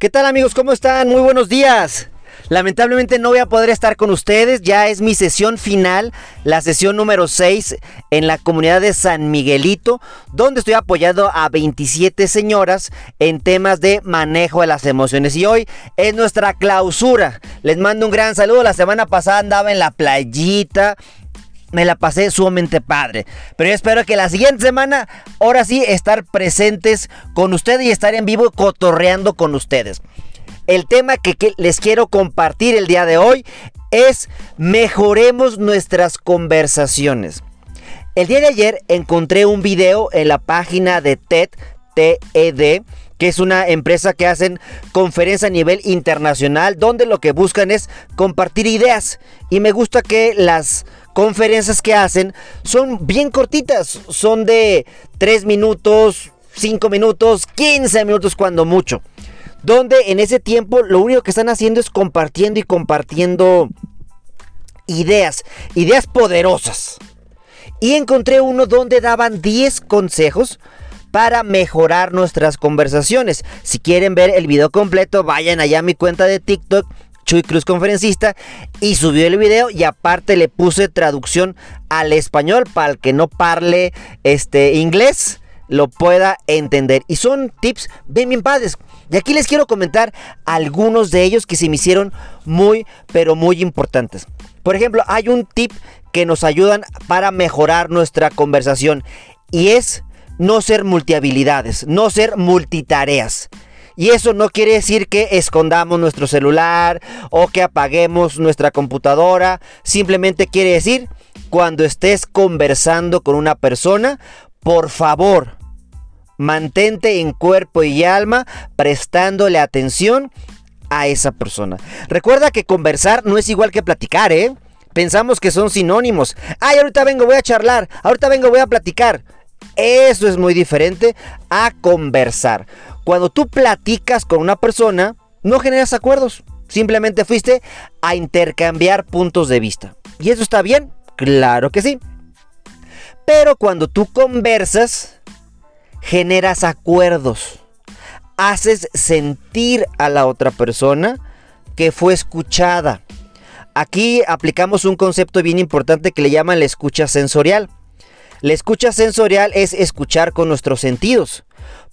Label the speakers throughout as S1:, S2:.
S1: ¿Qué tal amigos? ¿Cómo están? Muy buenos días. Lamentablemente no voy a poder estar con ustedes, ya es mi sesión final, la sesión número 6 en la comunidad de San Miguelito, donde estoy apoyando a 27 señoras en temas de manejo de las emociones. Y hoy es nuestra clausura. Les mando un gran saludo, la semana pasada andaba en la playita, me la pasé sumamente padre. Pero yo espero que la siguiente semana, ahora sí, estar presentes con ustedes y estar en vivo cotorreando con ustedes. El tema que, que, les quiero compartir el día de hoy es mejoremos nuestras conversaciones. El día de ayer encontré un video en la página de TED, TED, que es una empresa que hacen conferencias a nivel internacional, donde lo que buscan es compartir ideas. Y me gusta que las conferencias que hacen son bien cortitas, son de 3 minutos, 5 minutos, 15 minutos cuando mucho. Donde en ese tiempo lo único que están haciendo es compartiendo y compartiendo ideas, ideas poderosas. Y encontré uno donde daban 10 consejos para mejorar nuestras conversaciones. Si quieren ver el video completo, vayan allá a mi cuenta de TikTok, Chuy Cruz Conferencista, y subió el video y aparte le puse traducción al español para el que no parle este inglés lo pueda entender. Y son tips bien, bien padres. Y aquí les quiero comentar algunos de ellos que se me hicieron muy, pero muy importantes. Por ejemplo, hay un tip que nos ayudan para mejorar nuestra conversación y es no ser multihabilidades, no ser multitareas. Y eso no quiere decir que escondamos nuestro celular o que apaguemos nuestra computadora. Simplemente quiere decir cuando estés conversando con una persona, por favor, mantente en cuerpo y alma prestándole atención a esa persona. Recuerda que conversar no es igual que platicar, ¿eh? Pensamos que son sinónimos. Ay, ahorita vengo, voy a charlar. Ahorita vengo, voy a platicar. Eso es muy diferente a conversar. Cuando tú platicas con una persona, no generas acuerdos. Simplemente fuiste a intercambiar puntos de vista. ¿Y eso está bien? Claro que sí. Pero cuando tú conversas, generas acuerdos. Haces sentir a la otra persona que fue escuchada. Aquí aplicamos un concepto bien importante que le llaman la escucha sensorial. La escucha sensorial es escuchar con nuestros sentidos.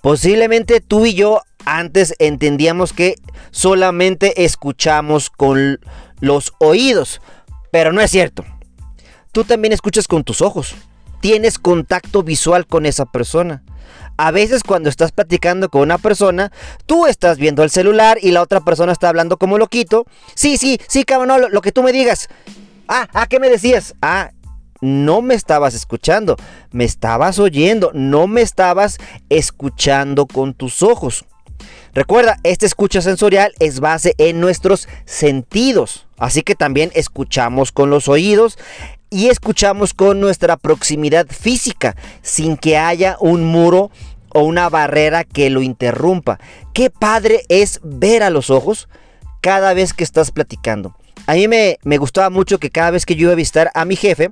S1: Posiblemente tú y yo antes entendíamos que solamente escuchamos con los oídos, pero no es cierto. Tú también escuchas con tus ojos. Tienes contacto visual con esa persona. A veces cuando estás platicando con una persona, tú estás viendo el celular y la otra persona está hablando como loquito. Sí, sí, sí, cabrón, no, lo, que tú me digas. Ah, ¿a qué me decías? Ah, no me estabas escuchando, me estabas oyendo, no me estabas escuchando con tus ojos. Recuerda, esta escucha sensorial es base en nuestros sentidos, así que también escuchamos con los oídos y escuchamos con nuestra proximidad física, sin que haya un muro o una barrera que lo interrumpa. Qué padre es ver a los ojos cada vez que estás platicando. A mí me, me gustaba mucho que cada vez que yo iba a visitar a mi jefe,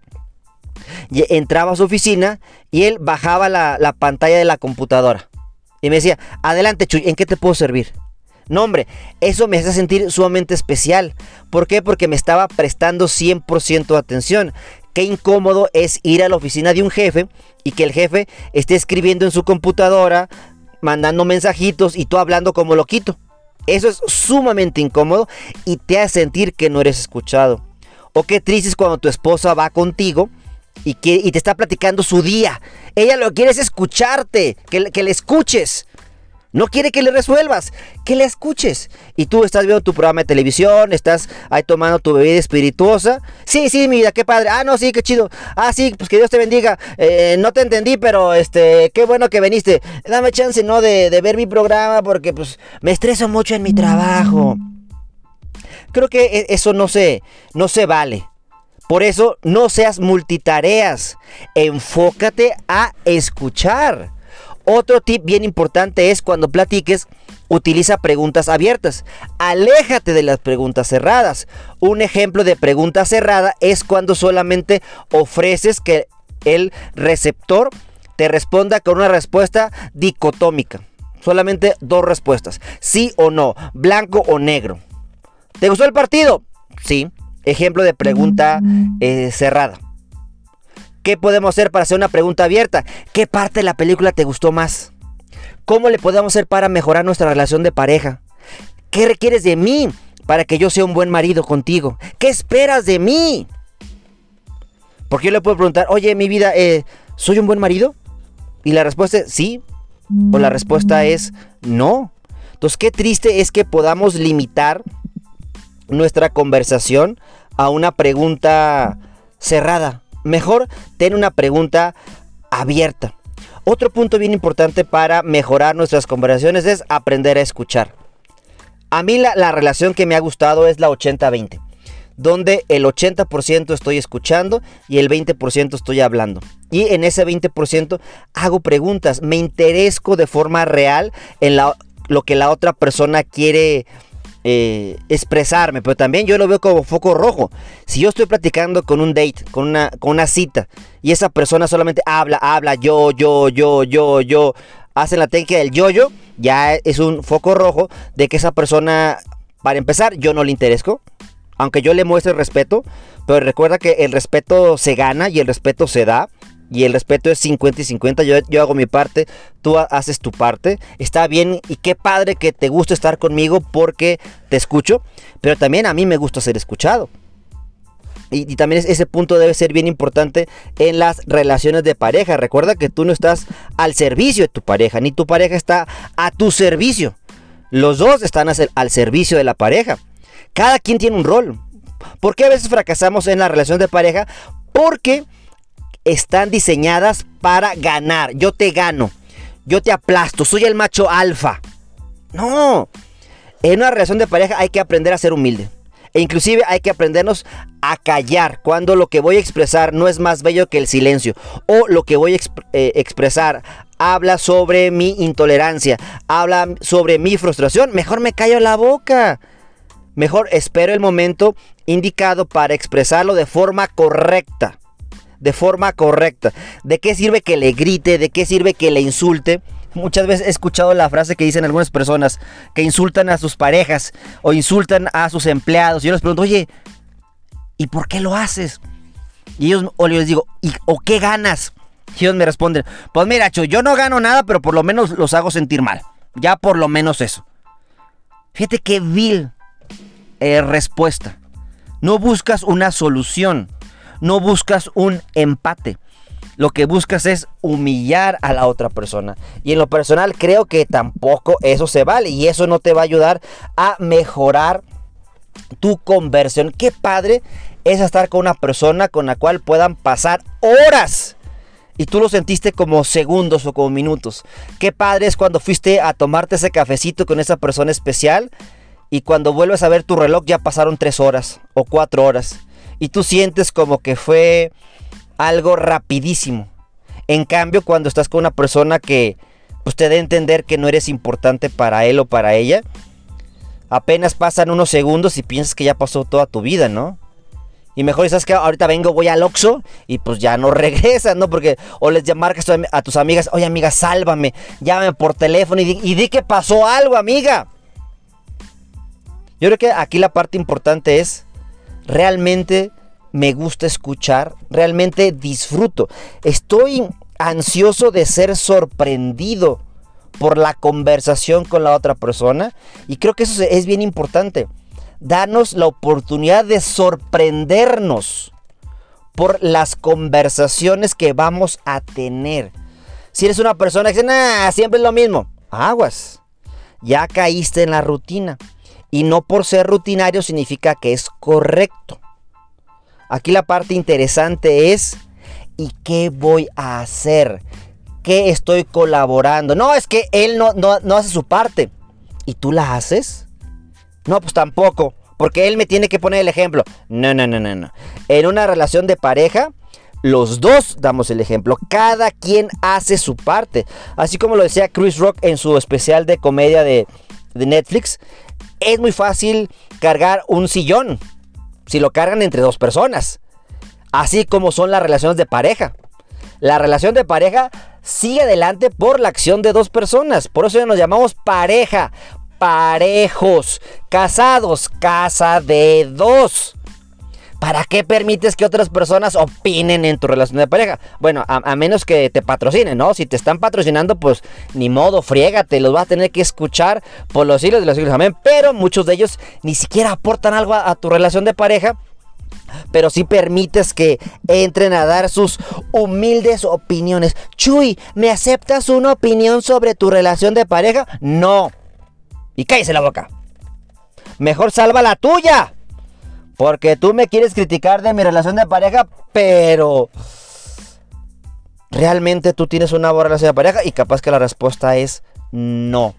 S1: entraba a su oficina y él bajaba la, la pantalla de la computadora. Y me decía, adelante Chuy, ¿en qué te puedo servir? No, hombre, eso me hace sentir sumamente especial. ¿Por qué? Porque me estaba prestando 100% de atención. Qué incómodo es ir a la oficina de un jefe y que el jefe esté escribiendo en su computadora, mandando mensajitos y tú hablando como loquito. Eso es sumamente incómodo y te hace sentir que no eres escuchado. O qué triste es cuando tu esposa va contigo y, te está platicando su día. Ella lo que quiere es escucharte, que, que le escuches. No quiere que le resuelvas, que le escuches. Y tú estás viendo tu programa de televisión, estás ahí tomando tu bebida espirituosa. Sí, sí, mi vida, qué padre. Ah, no, sí, qué chido. Ah, sí, pues que Dios te bendiga. Eh, no te entendí, pero este, qué bueno que viniste. Dame chance, ¿no? De, de ver mi programa porque pues me estreso mucho en mi trabajo. Creo que e, eso no se, no se vale. Por eso no seas multitareas. Enfócate a escuchar. Otro tip bien importante es cuando platiques, utiliza preguntas abiertas. Aléjate de las preguntas cerradas. Un ejemplo de pregunta cerrada es cuando solamente ofreces que el receptor te responda con una respuesta dicotómica. Solamente dos respuestas. Sí o no. Blanco o negro. ¿Te gustó el partido? Sí. Ejemplo de pregunta eh, cerrada. ¿Qué podemos hacer para hacer una pregunta abierta? ¿Qué parte de la película te gustó más? ¿Cómo le podemos hacer para mejorar nuestra relación de pareja? ¿Qué requieres de mí para que yo sea un buen marido contigo? ¿Qué esperas de mí? Porque yo le puedo preguntar, oye, mi vida, eh, ¿soy un buen marido? Y la respuesta es sí. O la respuesta es no. Entonces, qué triste es que podamos limitar nuestra conversación a una pregunta cerrada. Mejor ten una pregunta abierta. Otro punto bien importante para mejorar nuestras conversaciones es aprender a escuchar. A mí la, la relación que me ha gustado es la 80-20 donde el 80% estoy escuchando y el 20% estoy hablando. Y en ese 20% hago preguntas, me interesco de forma real en lo que la otra persona quiere eh, expresarme, pero también yo lo veo como foco rojo. Si yo estoy platicando con un date, con una, con una cita, y esa persona solamente habla, habla, yo, yo, yo, yo, yo, hacen la técnica del yo-yo, ya es un foco rojo de que esa persona, para empezar, yo no le interesco aunque yo le muestre respeto, pero recuerda que el respeto se gana y el respeto se da. Y el respeto es 50 y 50. Yo, yo, hago mi parte, tú haces tu parte. Está bien y qué padre que te guste estar conmigo porque te escucho. Pero también a mí me gusta ser escuchado. Y, y, también ese punto debe ser bien importante en las relaciones de pareja. Recuerda que tú no estás al servicio de tu pareja, ni tu pareja está a tu servicio. Los dos están al servicio de la pareja. Cada quien tiene un rol. ¿Por qué a veces fracasamos en la relación de pareja? Porque están diseñadas para ganar. Yo te gano. Yo te aplasto. Soy el macho alfa. No. En una relación de pareja hay que aprender a ser humilde. E inclusive hay que aprendernos a callar cuando lo que voy a expresar no es más bello que el silencio. O lo que voy a eh, expresar habla sobre mi intolerancia. Habla sobre mi frustración. Mejor me callo la boca. Mejor espero el momento indicado para expresarlo de forma correcta. De forma correcta. ¿De qué sirve que le grite? ¿De qué sirve que le insulte? Muchas veces he escuchado la frase que dicen algunas personas que insultan a sus parejas o insultan a sus empleados. Y yo les pregunto, oye, ¿y por qué lo haces? Y ellos, o les digo, ¿y, ¿o qué ganas? Y ellos me responden, pues mira, yo no gano nada, pero por lo menos los hago sentir mal. Ya por lo menos eso. Fíjate qué vil eh, respuesta. No buscas una solución. No buscas un empate. Lo que buscas es humillar a la otra persona. Y en lo personal creo que tampoco eso se vale. Y eso no te va a ayudar a mejorar tu conversión. Qué padre es estar con una persona con la cual puedan pasar horas. Y tú lo sentiste como segundos o como minutos. Qué padre es cuando fuiste a tomarte ese cafecito con esa persona especial y cuando vuelves a ver tu reloj ya pasaron tres horas o cuatro horas y tú sientes como que fue algo rapidísimo. En cambio, cuando estás con una persona que pues, te dé a entender que no eres importante para él o para ella, apenas pasan unos segundos y piensas que ya pasó toda tu vida, ¿no? Y mejor, ¿sabes que Ahorita vengo, voy al Oxxo y pues ya no regresas, ¿no? Porque o les marcas a tus amigas, oye amiga, sálvame, llámame por teléfono y y di que pasó algo, amiga. Yo creo que aquí la parte importante es, realmente me gusta escuchar, realmente disfruto. Estoy ansioso de ser sorprendido por la conversación con la otra persona y creo que eso es bien importante. Darnos la oportunidad de sorprendernos por las conversaciones que vamos a tener. Si eres una persona que dice, nah, siempre es lo mismo, aguas. Ya caíste en la rutina. Y no por ser rutinario significa que es correcto. Aquí la parte interesante es, ¿y qué voy a hacer? ¿Qué estoy colaborando? No, es que él no, no, hace su parte. ¿Y tú la haces? No, pues tampoco. Porque él me tiene que poner el ejemplo. No, no, no, no, no. En una relación de pareja, los dos damos el ejemplo. Cada quien hace su parte. Así como lo decía Chris Rock en su especial de comedia de, de Netflix es muy fácil cargar un sillón si lo cargan entre dos personas. Así como son las relaciones de pareja. La relación de pareja sigue adelante por la acción de dos personas. Por eso nos llamamos pareja. Parejos. Casados. Casa de dos. ¿Para qué permites que otras personas opinen en tu relación de pareja? Bueno, a, menos que te patrocinen, ¿no? Si te están patrocinando, pues ni modo, friégate, los vas a tener que escuchar por los siglos de los siglos, amén. Pero muchos de ellos ni siquiera aportan algo a tu relación de pareja pero sí permites que entren a dar sus humildes opiniones. Chuy, ¿me aceptas una opinión sobre tu relación de pareja? No. Y cállese la boca. Mejor salva la tuya. Porque tú me quieres criticar de mi relación de pareja, pero realmente tú tienes una buena relación de pareja y capaz que la respuesta es no.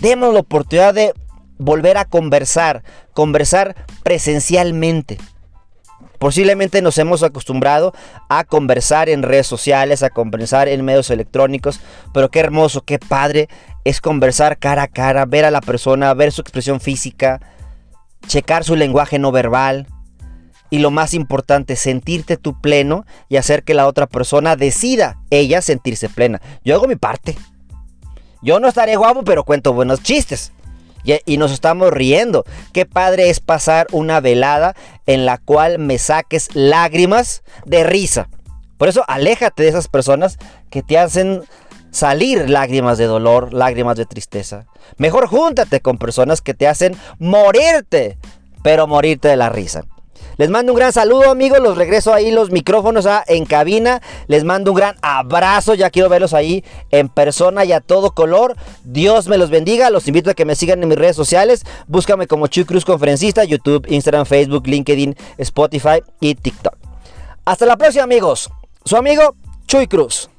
S1: Demos la oportunidad de volver a conversar, conversar presencialmente. Posiblemente nos hemos acostumbrado a conversar en redes sociales, a conversar en medios electrónicos, pero qué hermoso, qué padre es conversar cara a cara, ver a la persona, ver su expresión física, checar su lenguaje no verbal y lo más importante, sentirte tú pleno y hacer que la otra persona decida ella sentirse plena. Yo hago mi parte. Yo no estaré guapo, pero cuento buenos chistes. Y, nos estamos riendo. Qué padre es pasar una velada en la cual me saques lágrimas de risa. Por eso aléjate de esas personas que te hacen salir lágrimas de dolor, lágrimas de tristeza. Mejor júntate con personas que te hacen morirte, pero morirte de la risa. Les mando un gran saludo amigos, los regreso ahí los micrófonos a, en cabina. Les mando un gran abrazo, ya quiero verlos ahí en persona y a todo color. Dios me los bendiga, los invito a que me sigan en mis redes sociales. Búscame como Chuy Cruz Conferencista, YouTube, Instagram, Facebook, LinkedIn, Spotify y TikTok. Hasta la próxima amigos, su amigo Chuy Cruz.